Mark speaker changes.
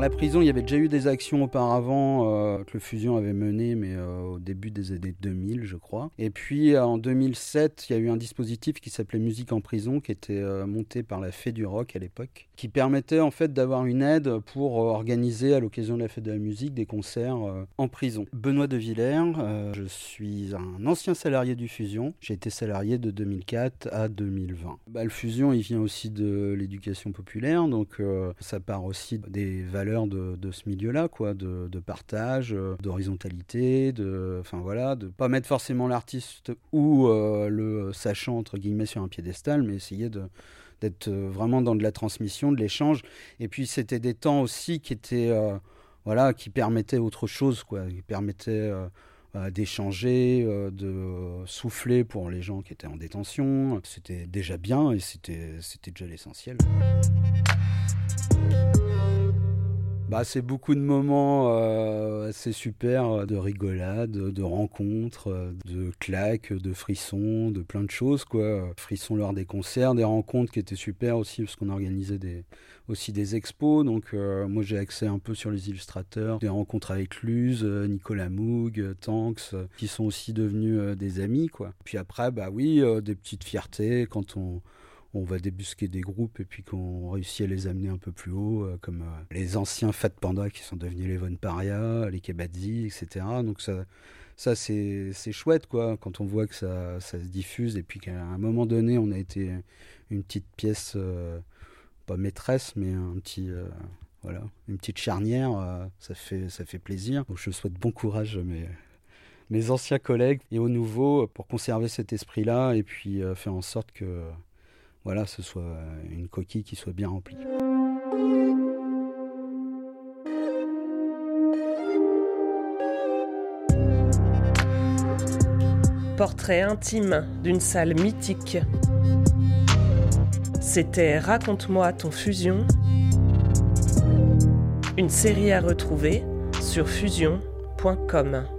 Speaker 1: La prison, il y avait déjà eu des actions auparavant euh, que le Fusion avait menées, mais euh, au début des années 2000, je crois. Et puis euh, en 2007, il y a eu un dispositif qui s'appelait Musique en prison, qui était monté par la Fée du Rock à l'époque, qui permettait en fait d'avoir une aide pour organiser à l'occasion de la Fête de la musique des concerts en prison. Benoît de Villers, je suis un ancien salarié du Fusion. J'ai été salarié de 2004 à 2020. Bah, le Fusion, il vient aussi de l'éducation populaire, donc ça part aussi des valeurs de, ce milieu-là, quoi, de, partage, euh, d'horizontalité, de, enfin voilà, de pas mettre forcément l'artiste ou euh, le sachant entre guillemets sur un piédestal, mais essayer de d'être euh, vraiment dans de la transmission, de l'échange. Et puis c'était des temps aussi qui étaient, voilà, qui permettaient autre chose, quoi, qui permettaient d'échanger, de souffler pour les gens qui étaient en détention. C'était déjà bien et c'était déjà l'essentiel. Bah, c'est beaucoup de moments euh, assez super, euh, de rigolade, de rencontres, euh, de claques, de frissons, de plein de choses. quoi. Frissons lors des concerts, des rencontres qui étaient super aussi, parce qu'on organisait aussi des expos. Donc moi j'ai accès un peu sur les illustrateurs, des rencontres avec Luz, Nicolas Moog, Tanks, qui sont aussi devenus des amis. quoi. Puis après, bah oui, des petites fiertés quand on on va débusquer des groupes et puis qu'on réussit à les amener un peu plus haut, euh, comme euh, les anciens Fat Panda qui sont devenus les Von Paria, les Kebadzi, etc. Donc ça, ça c'est chouette quoi, quand on voit que ça, se diffuse et puis qu'à un moment donné on a été une petite pièce, euh, pas maîtresse, mais un petit. voilà, une petite charnière, ça, fait, ça fait plaisir. Donc je souhaite bon courage à mes, mes anciens collègues et aux nouveaux pour conserver cet esprit-là et puis faire en sorte que voilà, ce soit une coquille qui soit bien remplie.
Speaker 2: Portrait intime d'une salle mythique. C'était Raconte-moi ton fusion. Une série à retrouver sur fusion.com.